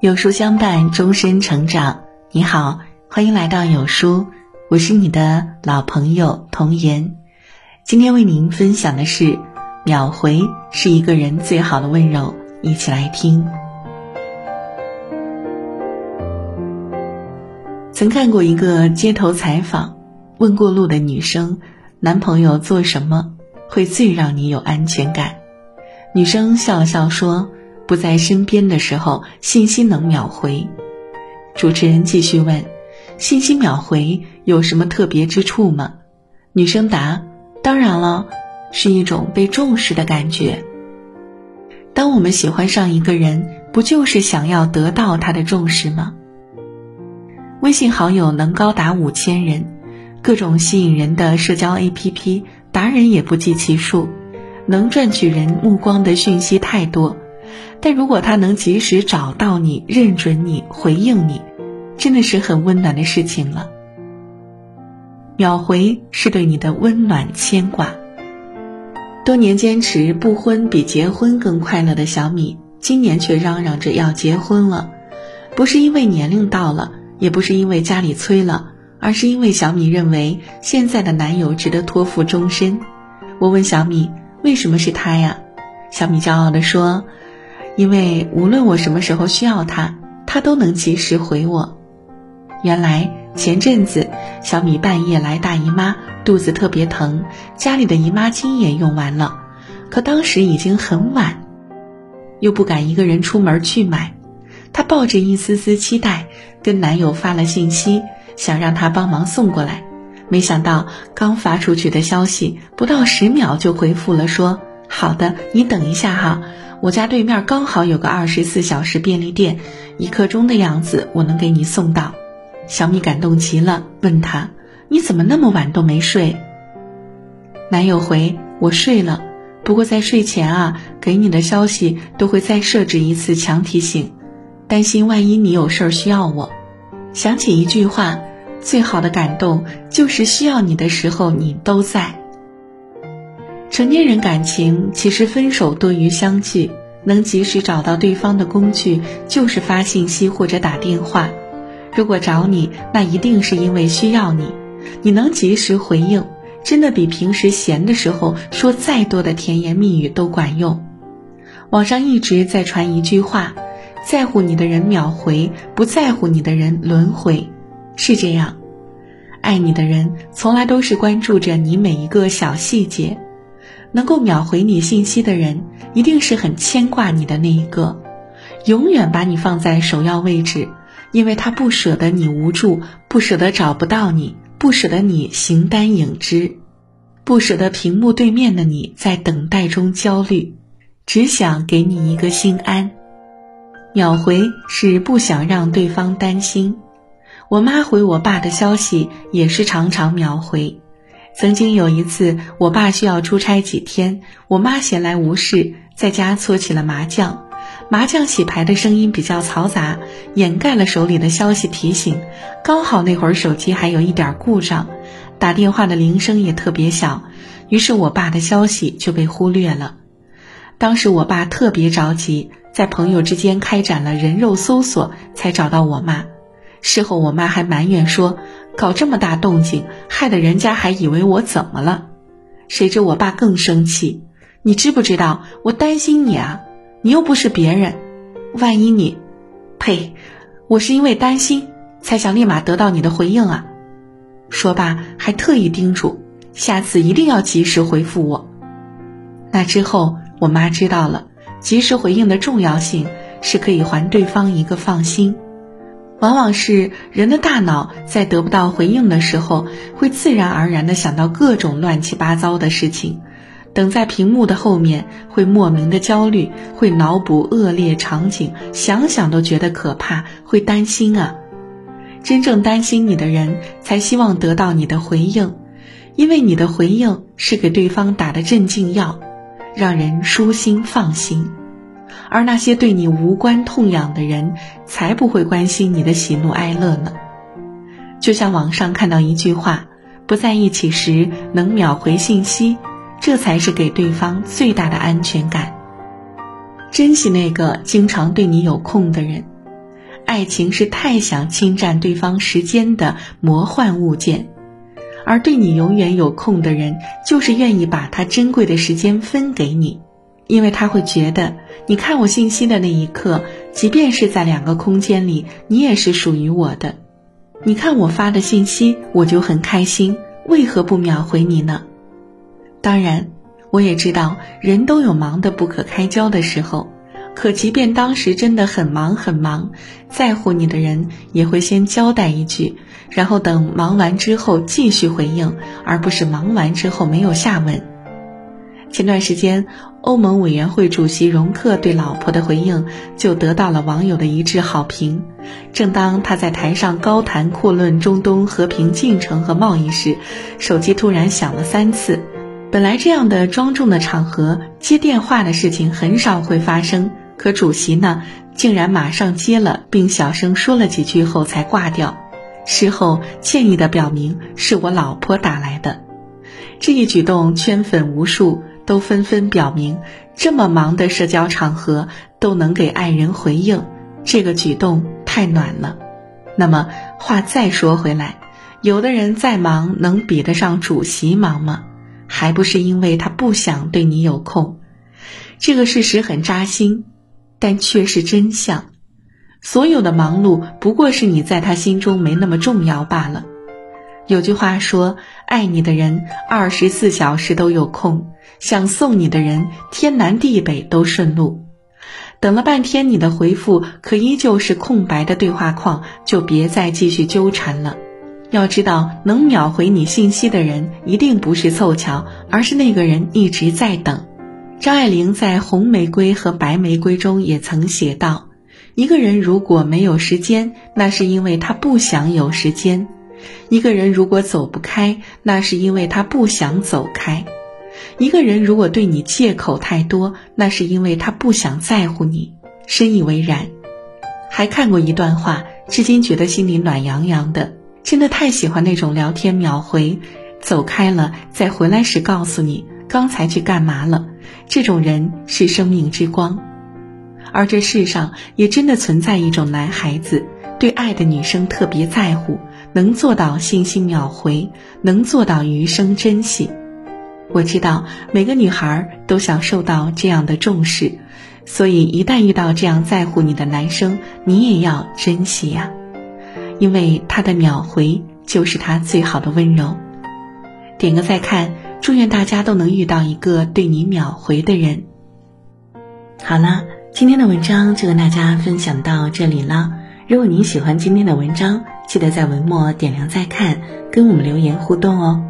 有书相伴，终身成长。你好，欢迎来到有书，我是你的老朋友童言。今天为您分享的是，秒回是一个人最好的温柔。一起来听。曾看过一个街头采访，问过路的女生，男朋友做什么会最让你有安全感？女生笑了笑说。不在身边的时候，信息能秒回。主持人继续问：“信息秒回有什么特别之处吗？”女生答：“当然了，是一种被重视的感觉。当我们喜欢上一个人，不就是想要得到他的重视吗？”微信好友能高达五千人，各种吸引人的社交 APP 达人也不计其数，能赚取人目光的讯息太多。但如果他能及时找到你、认准你、回应你，真的是很温暖的事情了。秒回是对你的温暖牵挂。多年坚持不婚比结婚更快乐的小米，今年却嚷嚷着要结婚了，不是因为年龄到了，也不是因为家里催了，而是因为小米认为现在的男友值得托付终身。我问小米为什么是他呀？小米骄傲地说。因为无论我什么时候需要他，他都能及时回我。原来前阵子小米半夜来大姨妈，肚子特别疼，家里的姨妈巾也用完了，可当时已经很晚，又不敢一个人出门去买。她抱着一丝丝期待，跟男友发了信息，想让他帮忙送过来。没想到刚发出去的消息，不到十秒就回复了，说：“好的，你等一下哈。”我家对面刚好有个二十四小时便利店，一刻钟的样子，我能给你送到。小米感动极了，问他：“你怎么那么晚都没睡？”男友回：“我睡了，不过在睡前啊，给你的消息都会再设置一次强提醒，担心万一你有事儿需要我。”想起一句话：“最好的感动就是需要你的时候你都在。”成年人感情其实分手多于相聚，能及时找到对方的工具就是发信息或者打电话。如果找你，那一定是因为需要你，你能及时回应，真的比平时闲的时候说再多的甜言蜜语都管用。网上一直在传一句话：在乎你的人秒回，不在乎你的人轮回。是这样，爱你的人从来都是关注着你每一个小细节。能够秒回你信息的人，一定是很牵挂你的那一个，永远把你放在首要位置，因为他不舍得你无助，不舍得找不到你，不舍得你形单影只，不舍得屏幕对面的你在等待中焦虑，只想给你一个心安。秒回是不想让对方担心。我妈回我爸的消息也是常常秒回。曾经有一次，我爸需要出差几天，我妈闲来无事，在家搓起了麻将。麻将洗牌的声音比较嘈杂，掩盖了手里的消息提醒。刚好那会儿手机还有一点故障，打电话的铃声也特别小，于是我爸的消息就被忽略了。当时我爸特别着急，在朋友之间开展了人肉搜索，才找到我妈。事后我妈还埋怨说。搞这么大动静，害得人家还以为我怎么了？谁知我爸更生气。你知不知道我担心你啊？你又不是别人，万一你……呸！我是因为担心才想立马得到你的回应啊！说罢还特意叮嘱，下次一定要及时回复我。那之后，我妈知道了及时回应的重要性，是可以还对方一个放心。往往是人的大脑在得不到回应的时候，会自然而然地想到各种乱七八糟的事情，等在屏幕的后面会莫名的焦虑，会脑补恶劣场景，想想都觉得可怕，会担心啊。真正担心你的人，才希望得到你的回应，因为你的回应是给对方打的镇静药，让人舒心放心。而那些对你无关痛痒的人，才不会关心你的喜怒哀乐呢。就像网上看到一句话：“不在一起时能秒回信息，这才是给对方最大的安全感。”珍惜那个经常对你有空的人。爱情是太想侵占对方时间的魔幻物件，而对你永远有空的人，就是愿意把他珍贵的时间分给你，因为他会觉得你看我信息的那一刻，即便是在两个空间里，你也是属于我的。你看我发的信息，我就很开心，为何不秒回你呢？当然，我也知道人都有忙得不可开交的时候。可即便当时真的很忙很忙，在乎你的人也会先交代一句，然后等忙完之后继续回应，而不是忙完之后没有下文。前段时间，欧盟委员会主席容克对老婆的回应就得到了网友的一致好评。正当他在台上高谈阔论中东和平进程和贸易时，手机突然响了三次。本来这样的庄重的场合，接电话的事情很少会发生。可主席呢，竟然马上接了，并小声说了几句后才挂掉。事后歉意的表明是我老婆打来的。这一举动圈粉无数，都纷纷表明这么忙的社交场合都能给爱人回应，这个举动太暖了。那么话再说回来，有的人再忙，能比得上主席忙吗？还不是因为他不想对你有空。这个事实很扎心。但却是真相，所有的忙碌不过是你在他心中没那么重要罢了。有句话说：“爱你的人二十四小时都有空，想送你的人天南地北都顺路。”等了半天你的回复可依旧是空白的对话框，就别再继续纠缠了。要知道，能秒回你信息的人一定不是凑巧，而是那个人一直在等。张爱玲在《红玫瑰和白玫瑰》中也曾写道：“一个人如果没有时间，那是因为他不想有时间；一个人如果走不开，那是因为他不想走开；一个人如果对你借口太多，那是因为他不想在乎你。”深以为然。还看过一段话，至今觉得心里暖洋洋的。真的太喜欢那种聊天秒回，走开了再回来时告诉你刚才去干嘛了。这种人是生命之光，而这世上也真的存在一种男孩子，对爱的女生特别在乎，能做到信息秒回，能做到余生珍惜。我知道每个女孩都想受到这样的重视，所以一旦遇到这样在乎你的男生，你也要珍惜呀，因为他的秒回就是他最好的温柔。点个再看。祝愿大家都能遇到一个对你秒回的人。好了，今天的文章就跟大家分享到这里了。如果您喜欢今天的文章，记得在文末点亮再看，跟我们留言互动哦。